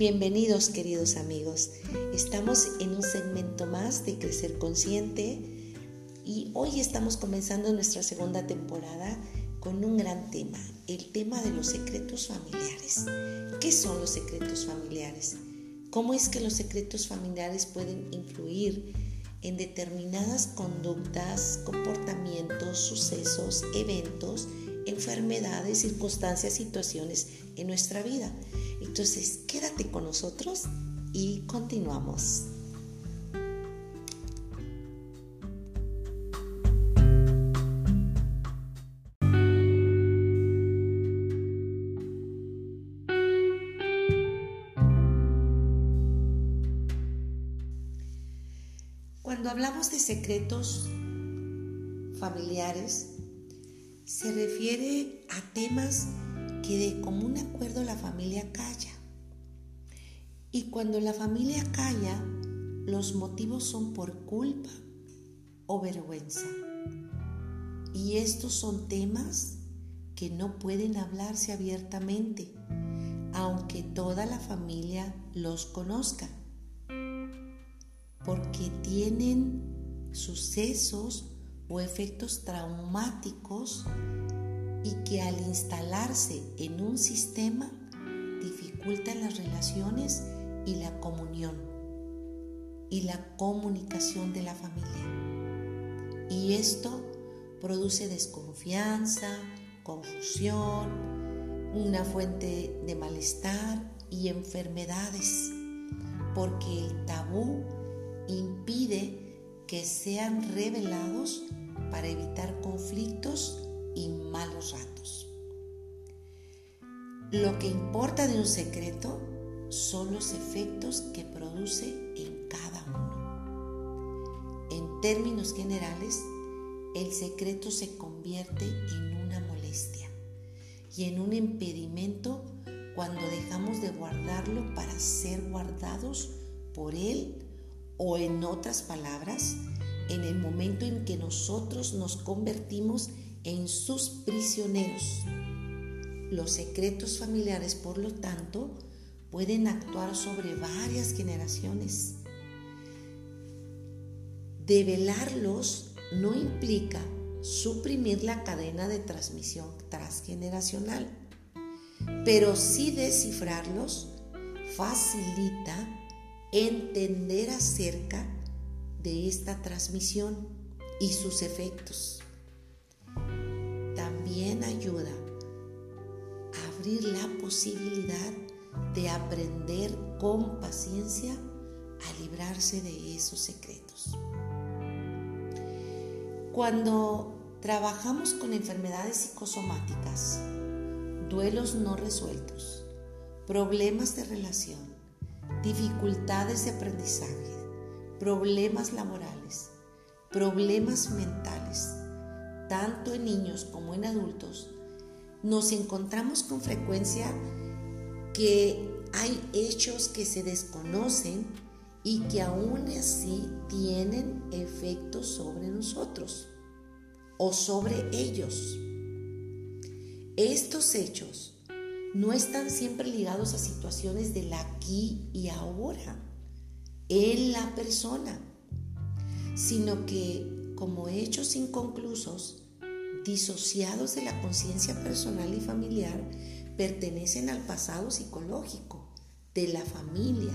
Bienvenidos queridos amigos. Estamos en un segmento más de Crecer Consciente y hoy estamos comenzando nuestra segunda temporada con un gran tema, el tema de los secretos familiares. ¿Qué son los secretos familiares? ¿Cómo es que los secretos familiares pueden influir en determinadas conductas, comportamientos, sucesos, eventos, enfermedades, circunstancias, situaciones en nuestra vida? Entonces, quédate con nosotros y continuamos. Cuando hablamos de secretos familiares, se refiere a temas que de común acuerdo la familia calla. Y cuando la familia calla, los motivos son por culpa o vergüenza. Y estos son temas que no pueden hablarse abiertamente, aunque toda la familia los conozca, porque tienen sucesos o efectos traumáticos y que al instalarse en un sistema dificultan las relaciones y la comunión y la comunicación de la familia. Y esto produce desconfianza, confusión, una fuente de malestar y enfermedades, porque el tabú impide que sean revelados para evitar conflictos y malos ratos. Lo que importa de un secreto son los efectos que produce en cada uno. En términos generales, el secreto se convierte en una molestia y en un impedimento cuando dejamos de guardarlo para ser guardados por él o en otras palabras, en el momento en que nosotros nos convertimos en sus prisioneros. Los secretos familiares, por lo tanto, pueden actuar sobre varias generaciones. Develarlos no implica suprimir la cadena de transmisión transgeneracional, pero sí descifrarlos facilita entender acerca de esta transmisión y sus efectos también ayuda a abrir la posibilidad de aprender con paciencia a librarse de esos secretos. Cuando trabajamos con enfermedades psicosomáticas, duelos no resueltos, problemas de relación, dificultades de aprendizaje, problemas laborales, problemas mentales, tanto en niños como en adultos, nos encontramos con frecuencia que hay hechos que se desconocen y que aún así tienen efectos sobre nosotros o sobre ellos. Estos hechos no están siempre ligados a situaciones del aquí y ahora en la persona, sino que como hechos inconclusos, disociados de la conciencia personal y familiar, pertenecen al pasado psicológico de la familia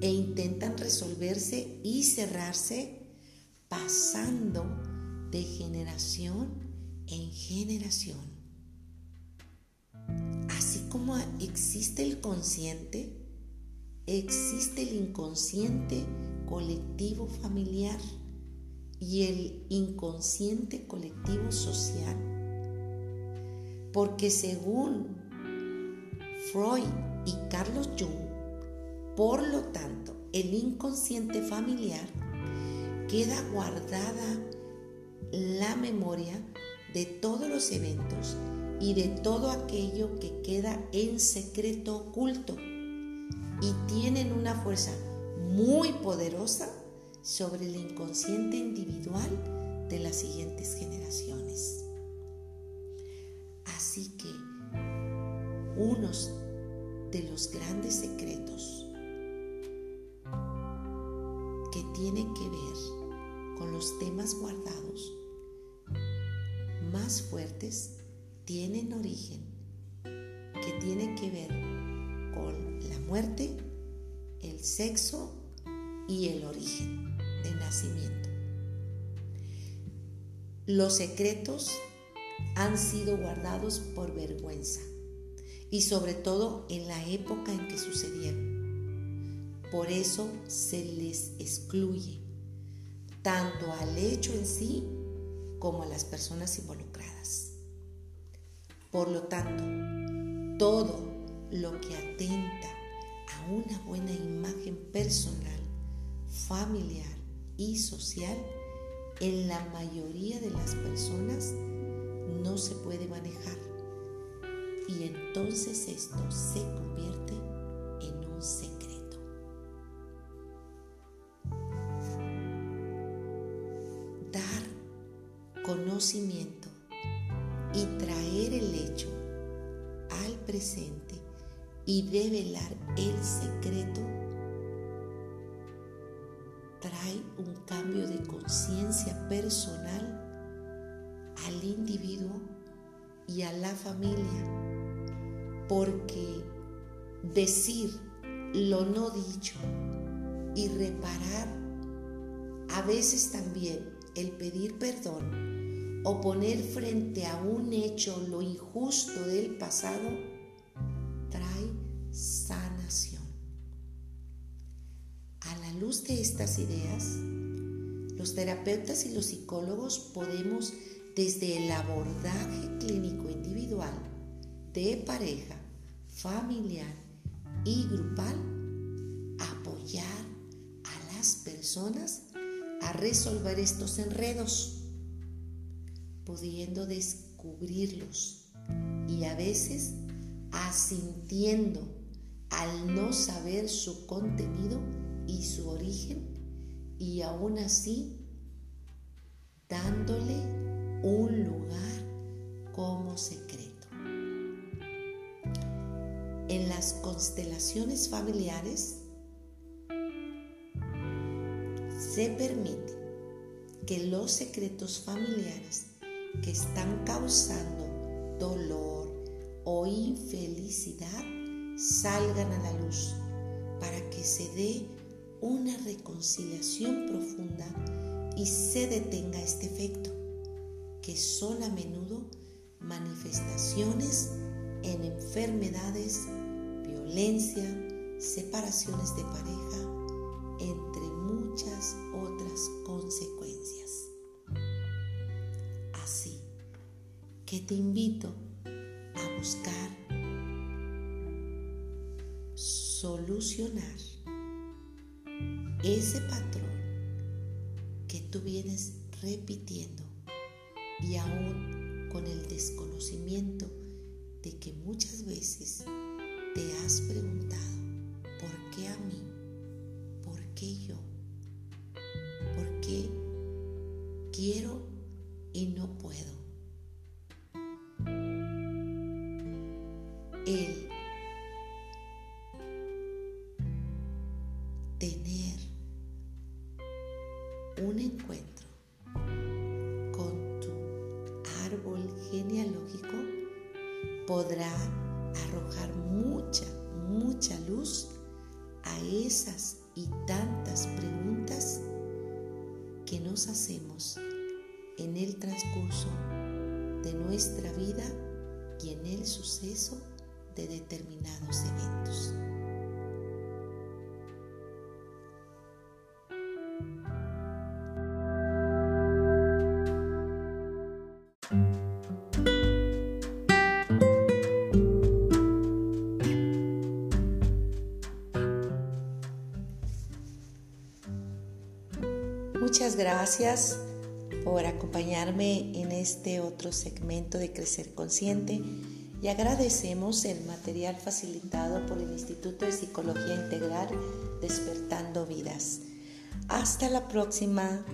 e intentan resolverse y cerrarse pasando de generación en generación. Así como existe el consciente, existe el inconsciente colectivo familiar y el inconsciente colectivo social. Porque según Freud y Carlos Jung, por lo tanto, el inconsciente familiar queda guardada la memoria de todos los eventos y de todo aquello que queda en secreto oculto y tienen una fuerza muy poderosa sobre el inconsciente individual de las siguientes generaciones. Así que unos de los grandes secretos que tienen que ver con los temas guardados más fuertes tienen origen que tiene que ver muerte, el sexo y el origen de nacimiento. Los secretos han sido guardados por vergüenza y sobre todo en la época en que sucedieron. Por eso se les excluye tanto al hecho en sí como a las personas involucradas. Por lo tanto, todo lo que atenta una buena imagen personal, familiar y social, en la mayoría de las personas no se puede manejar y entonces esto se convierte en un secreto. Dar conocimiento y traer el hecho al presente y develar el secreto trae un cambio de conciencia personal al individuo y a la familia porque decir lo no dicho y reparar, a veces también el pedir perdón o poner frente a un hecho lo injusto del pasado, A la luz de estas ideas, los terapeutas y los psicólogos podemos, desde el abordaje clínico individual de pareja, familiar y grupal, apoyar a las personas a resolver estos enredos, pudiendo descubrirlos y a veces asintiendo al no saber su contenido y su origen y aún así dándole un lugar como secreto. En las constelaciones familiares se permite que los secretos familiares que están causando dolor o infelicidad salgan a la luz para que se dé una reconciliación profunda y se detenga este efecto, que son a menudo manifestaciones en enfermedades violencia, separaciones de pareja, entre muchas otras consecuencias. Así que te invito a buscar solucionar ese patrón que tú vienes repitiendo y aún con el desconocimiento de que muchas veces ¿Te has preguntado por qué a mí? ¿Por qué yo? ¿Por qué quiero y no puedo? El podrá arrojar mucha, mucha luz a esas y tantas preguntas que nos hacemos en el transcurso de nuestra vida y en el suceso de determinados eventos. Muchas gracias por acompañarme en este otro segmento de Crecer Consciente y agradecemos el material facilitado por el Instituto de Psicología Integral Despertando Vidas. Hasta la próxima.